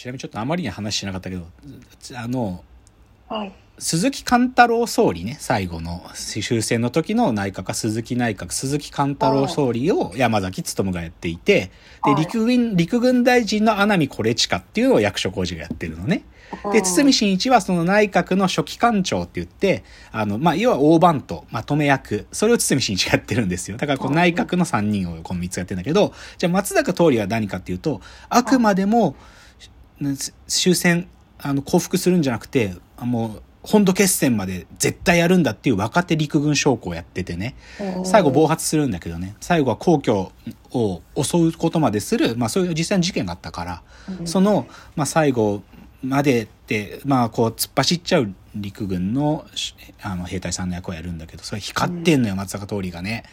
ちなみにちょっとあまりに話しなかったけど、あの、はい。鈴木貫太郎総理ね、最後の終戦の時の内閣は鈴木内閣、鈴木貫太郎総理を山崎努がやっていて、で、はい陸軍、陸軍大臣の穴見惟親っていうのを役所広司がやってるのね。で、堤真一はその内閣の初期官庁って言って、あの、まあ、要は大番頭、まとめ役、それを堤真一がやってるんですよ。だからこの内閣の3人をこの3つやってるんだけど、じゃあ松坂桃李は何かっていうと、あくまでも、ね終戦、あの、降伏するんじゃなくて、あもう、本土決戦まで絶対やるんだっていう若手陸軍将校をやっててね。最後暴発するんだけどね。最後は皇居を襲うことまでする、まあそういう実際の事件があったから、その、まあ最後までって、まあこう突っ走っちゃう陸軍のしあの兵隊さんの役をやるんだけど、それ光ってんのよ、松坂桃李がね。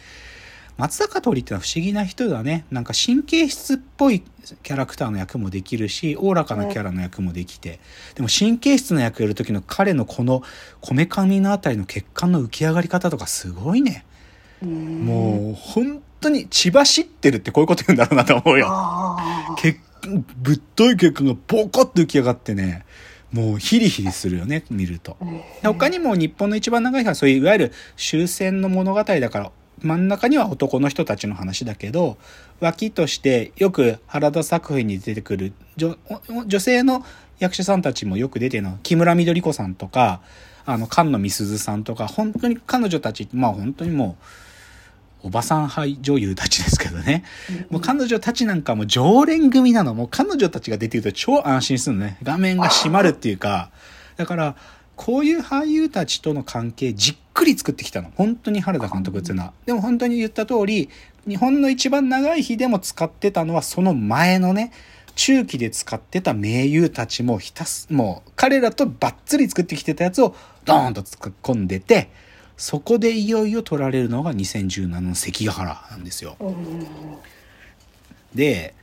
松坂桃李ってのは不思議な人だね。なんか神経質っぽいキャラクターの役もできるし、おおらかなキャラの役もできて、でも神経質な役やる時の彼のこのこめかみのあたりの血管の浮き上がり方とかすごいね。もう本当に血走ってるってこういうこと言うんだろうなと思うよ。あ血ぶっとい血管がボコッと浮き上がってね、もうヒリヒリするよね、見ると。で他にも日本の一番長い日はそういういわゆる終戦の物語だから真ん中には男の人たちの話だけど脇としてよく原田作品に出てくる女性の役者さんたちもよく出てるの木村緑子さんとかあの菅野美鈴さんとか本当に彼女たちまあ本当にもうおばさん俳女優たちですけどね。もう彼女たちなんかも常連組なの。もう彼女たちが出てると超安心するのね。画面が閉まるっていうか。だから、こういう俳優たちとの関係じっくり作ってきたの。本当に原田監督っていうのは。でも本当に言った通り、日本の一番長い日でも使ってたのはその前のね、中期で使ってた名優たちもひたす、もう彼らとバッツリ作ってきてたやつをドーンと突っ込んでて、そこでいよいよ取られるのが2017の関ヶ原なんですよ。で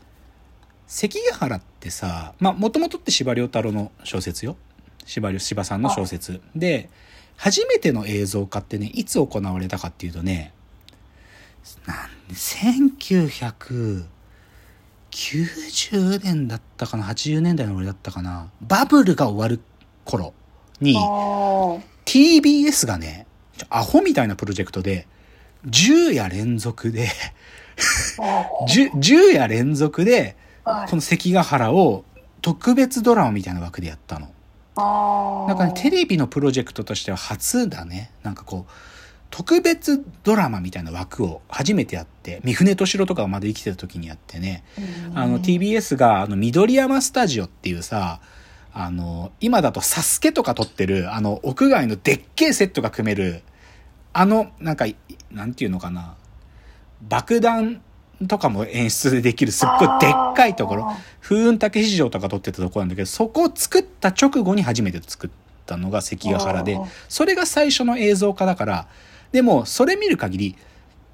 関ヶ原ってさまあもともとって司馬遼太郎の小説よ司馬さんの小説。で初めての映像化ってねいつ行われたかっていうとねなん1990年だったかな80年代の終わりだったかなバブルが終わる頃にあ TBS がねアホみたいなプロジェクトで10夜連続であ 10, 10夜連続ではい。この関ヶ原を特別ドラマみたいな枠でやったの。あなんかね、テレビのプロジェクトとしては初だね。なんかこう、特別ドラマみたいな枠を初めてやって、三船敏郎とかがまだ生きてた時にやってね、あの TBS があの緑山スタジオっていうさ、あの、今だとサスケとか撮ってる、あの、屋外のでっけえセットが組める、あの、なんか、いなんていうのかな、爆弾とかも演出でできるすっごいでっかいところ、風雲竹市場とか撮ってたところなんだけど、そこを作った直後に初めて作ったのが関ヶ原でそれが最初の映像化だから、でもそれ見る限り、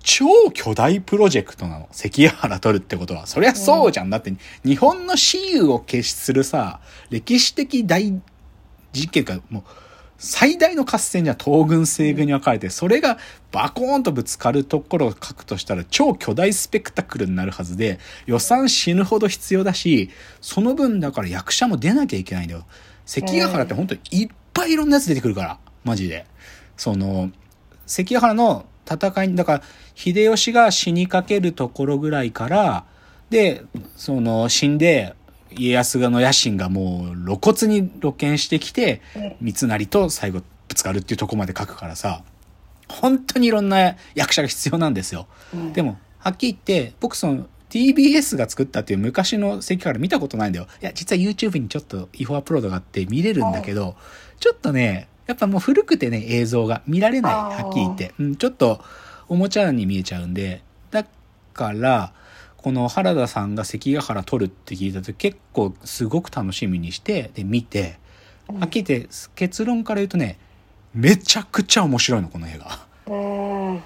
超巨大プロジェクトなの。関ヶ原撮るってことは。そりゃそうじゃん。だって、日本の私有を決しするさ、歴史的大事件が、もう、最大の合戦じゃん東軍西軍に分かれて、それがバコーンとぶつかるところを書くとしたら超巨大スペクタクルになるはずで、予算死ぬほど必要だし、その分だから役者も出なきゃいけないんだよ。関ヶ原って本当にいっぱいいろんなやつ出てくるから、マジで。その、関ヶ原の戦いに、だから、秀吉が死にかけるところぐらいから、で、その、死んで、家康の野心がもう露骨に露見してきて、三成と最後ぶつかるっていうところまで書くからさ、本当にいろんな役者が必要なんですよ。でも、はっきり言って、僕その TBS が作ったっていう昔の関から見たことないんだよ。いや、実は YouTube にちょっと違法アップロードがあって見れるんだけど、ちょっとね、やっぱもう古くてね、映像が見られない、はっきり言って。うん、ちょっとおもちゃに見えちゃうんで、だから、この原田さんが関ヶ原撮るって聞いた時結構すごく楽しみにして、で、見て、はっきり言って結論から言うとね、めちゃくちゃ面白いの、この映画。うん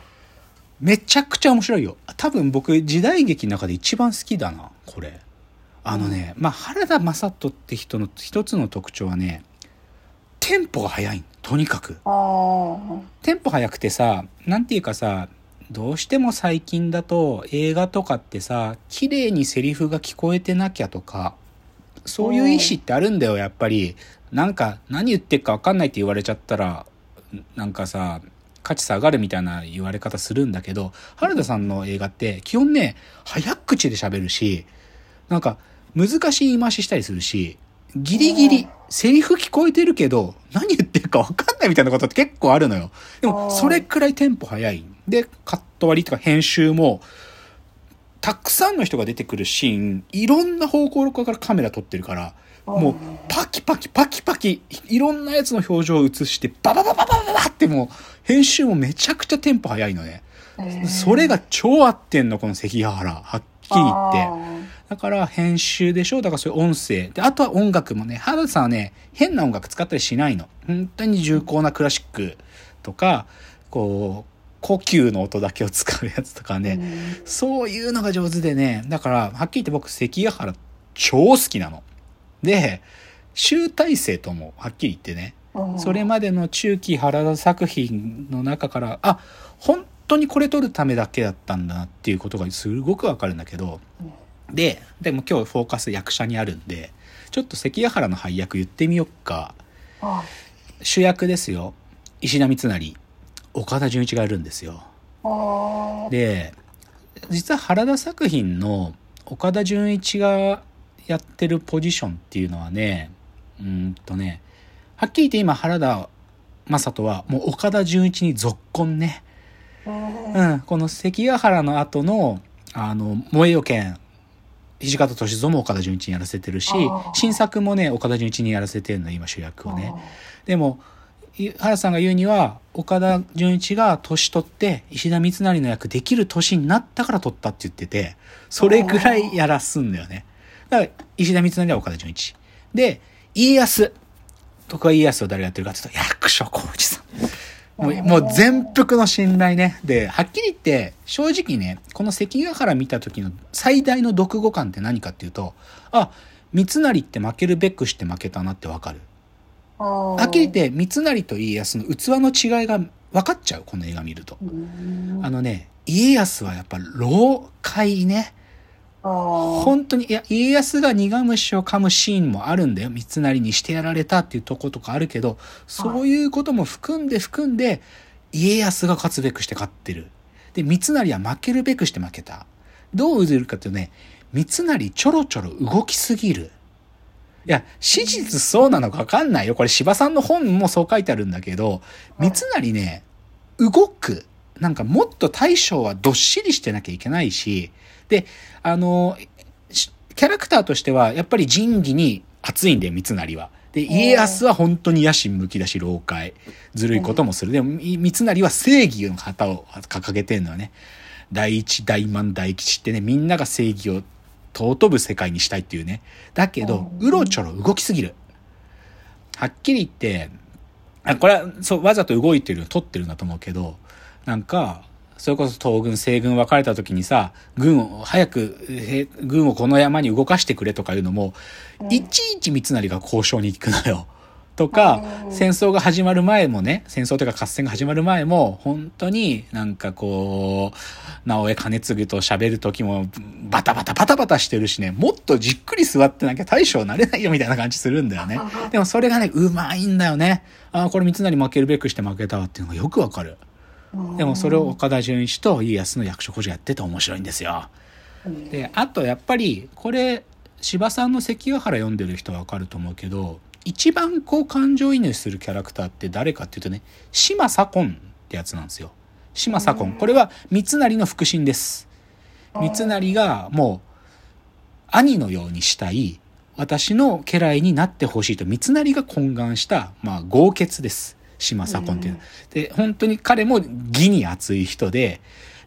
めちゃくちゃ面白いよ。多分僕時代劇の中で一番好きだな、これ。あのね、まあ、原田雅人って人の一つの特徴はね、テンポが速いとにかく。あテンポ速くてさ、なんていうかさ、どうしても最近だと映画とかってさ、綺麗にセリフが聞こえてなきゃとか、そういう意思ってあるんだよ、やっぱり。なんか、何言ってっか分かんないって言われちゃったら、なんかさ、価値下がるみたいな言われ方するんだけど、原田さんの映画って基本ね、早口で喋るし、なんか難しい言い回ししたりするし、ギリギリ、セリフ聞こえてるけど、何言ってるか分かんないみたいなことって結構あるのよ。でも、それくらいテンポ早い。で、カット割りとか編集も、たくさんの人が出てくるシーン、いろんな方向からカメラ撮ってるから、もう、パキパキパキパキ、いろんなやつの表情を映して、バババババババってもう、編集もめちゃくちゃテンポ早いのね。それが超合ってんの、この関ヶ原。はっきり言って。だから編集でしょ？だからそういう音声。で、あとは音楽もね、原田さんはね、変な音楽使ったりしないの。本当に重厚なクラシックとか、こう、呼吸の音だけを使うやつとかね、そういうのが上手でね、だから、はっきり言って僕、関ヶ原超好きなの。で、集大成とも、はっきり言ってね、それまでの中期原田作品の中から、あ、本当にこれ撮るためだけだったんだなっていうことがすごくわかるんだけど、で、でも今日フォーカス役者にあるんで、ちょっと関ヶ原の配役言ってみよっか。主役ですよ。石田三成。岡田准一がいるんですよ。で、実は原田作品の岡田准一がやってるポジションっていうのはね、うんとね、はっきり言って今原田正人はもう岡田准一に続婚ね。うん、この関ヶ原の後の、あの、燃えよ剣、土方歳三も岡田准一にやらせてるし、新作もね、岡田准一にやらせてるの、今主役をね。でも、原さんが言うには、岡田准一が年取って石田三成の役できる年になったから取ったって言ってて、それぐらいやらすんだよね。だから、石田三成は岡田准一。で、家康。徳川家康を誰がやってるかって言うと、役所広司さん。もう、もう全幅の信頼ね。で、はっきり言って、正直ね、この関ヶ原見た時の最大の読後感って何かっていうと、あ、三成って負けるべくして負けたなってわかる。はっきり言って、三成と家康の器の違いが分かっちゃう、この映画見ると。あのね、家康はやっぱ老快ね。本当に、いや、家康が苦虫を噛むシーンもあるんだよ。三成にしてやられたっていうとことかあるけど、そういうことも含んで含んで、家康が勝つべくして勝ってる。で、三成は負けるべくして負けた。どう映るかっていうとね、三成ちょろちょろ動きすぎる。いや、史実そうなのかわかんないよ。これ柴さんの本もそう書いてあるんだけど、三成ね、動く。なんかもっと大将はどっしりしてなきゃいけないし、で、あの、キャラクターとしては、やっぱり仁義に熱いんだよ、三成は。で、家康は本当に野心むき出し、老快。ずるいこともする。でも、三成は正義の旗を掲げてるのはね。第一大満大吉ってね、みんなが正義を尊ぶ世界にしたいっていうね。だけど、うろちょろ動きすぎる。はっきり言って、あこれは、そう、わざと動いてるの、取ってるんだと思うけど、なんか、それこそ東軍、西軍分かれた時にさ、軍を、早く、軍をこの山に動かしてくれとかいうのも、いちいち三成が交渉に行くのよ。とか、戦争が始まる前もね、戦争というか合戦が始まる前も、本当になんかこう、直江兼次と喋る時も、バタバタバタバタしてるしね、もっとじっくり座ってなきゃ大将なれないよみたいな感じするんだよね。でもそれがね、うまいんだよね。ああ、これ三成負けるべくして負けたわっていうのがよくわかる。でもそれを岡田准一と家康の役所広司がやってて面白いんですよ。で、あとやっぱり、これ、柴さんの関ヶ原読んでる人はわかると思うけど、一番こう感情移入するキャラクターって誰かっていうとね、島左近ってやつなんですよ。島左近。これは三成の腹心です。三成がもう、兄のようにしたい、私の家来になってほしいと三成が懇願した、まあ、豪傑です。島左近っていうの。で、本当に彼も義に熱い人で、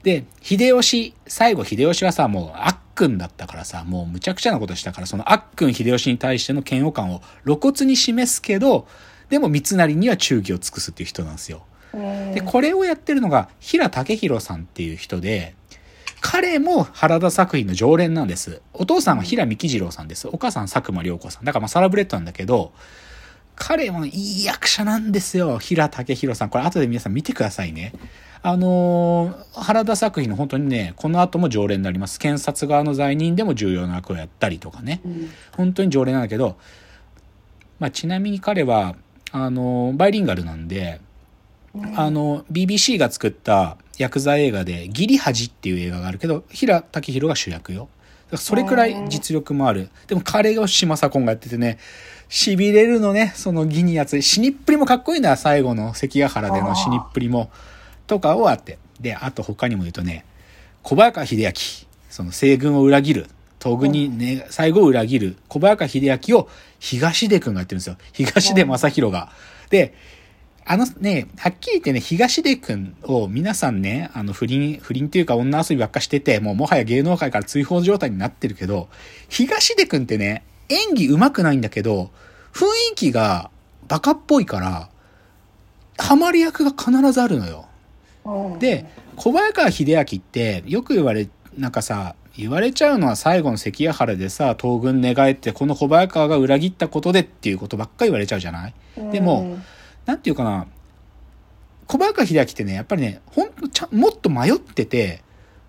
で、秀吉、最後秀吉はさ、もうあっくんだったからさ、もうむちゃくちゃなことしたから、そのあっくん秀吉に対しての嫌悪感を露骨に示すけど、でも三成には忠義を尽くすっていう人なんですよ。で、これをやってるのが、平武弘さんっていう人で、彼も原田作品の常連なんです。お父さんは平幹次郎さんです。お母さん佐久間良子さん。だからまあサラブレッドなんだけど、彼もいい役者なんですよ。平武弘さん。これ後で皆さん見てくださいね。あのー原田作品の本当にね、この後も常連になります。検察側の罪人でも重要な役をやったりとかね。うん本当に常連なんだけど、まあ、ちなみに彼は、あのーバイリンガルなんで、あの、BBC が作った薬剤映画で、ギリハジっていう映画があるけど、平武宏が主役よ。それくらい実力もある。でも彼が島左近がやっててね、痺れるのね、そのギニやつ。死にっぷりもかっこいいんだ、最後の関ヶ原での死にっぷりも。とかをあって。で、あと他にも言うとね、小早川秀明、その西軍を裏切る。東軍にね、最後を裏切る小早川秀明を東出くんがやってるんですよ。東出正宏が。で、あのね、はっきり言ってね、東出くんを皆さんね、あの不倫、不倫っていうか女遊びばっかしてて、もうもはや芸能界から追放状態になってるけど、東出くんってね、演技上手くないんだけど、雰囲気がバカっぽいから、ハマり役が必ずあるのよ。うん。で、小早川秀明ってよく言われ、なんかさ、言われちゃうのは最後の関ヶ原でさ、東軍寝返ってこの小早川が裏切ったことでっていうことばっかり言われちゃうじゃない？でも、なんていうかな、小早川秀明ってね、やっぱりね、ほんとちゃん、もっと迷ってて、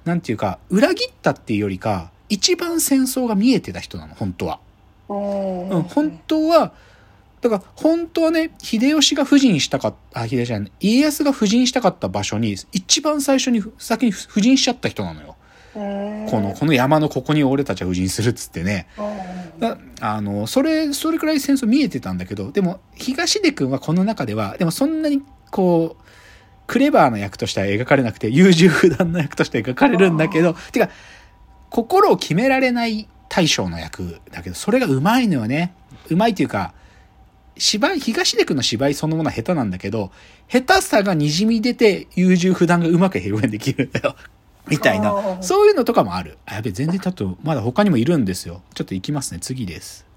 なんていうか、裏切ったっていうよりか、一番戦争が見えてた人なの、本当は。うん。うん、本当は、だから本当はね、秀吉が布陣したかった、あ、秀吉じゃない、家康が布陣したかった場所に、一番最初に先に布陣しちゃった人なのよ。うんこの、この山のここに俺たちは布陣するっつってね。あの、それ、それくらい戦争見えてたんだけど、でも、東出くんはこの中では、でもそんなに、こう、クレバーな役としては描かれなくて、優柔不断な役として描かれるんだけど、てか、心を決められない大将の役だけど、それがうまいのよね。うまいっていうか、芝居、東出くんの芝居そのものは下手なんだけど、下手さが滲み出て、優柔不断がうまく表現できるんだよ。みたいな。そういうのとかもある。あ、やべ、全然ちょっと、まだ他にもいるんですよ。ちょっと行きますね。次です。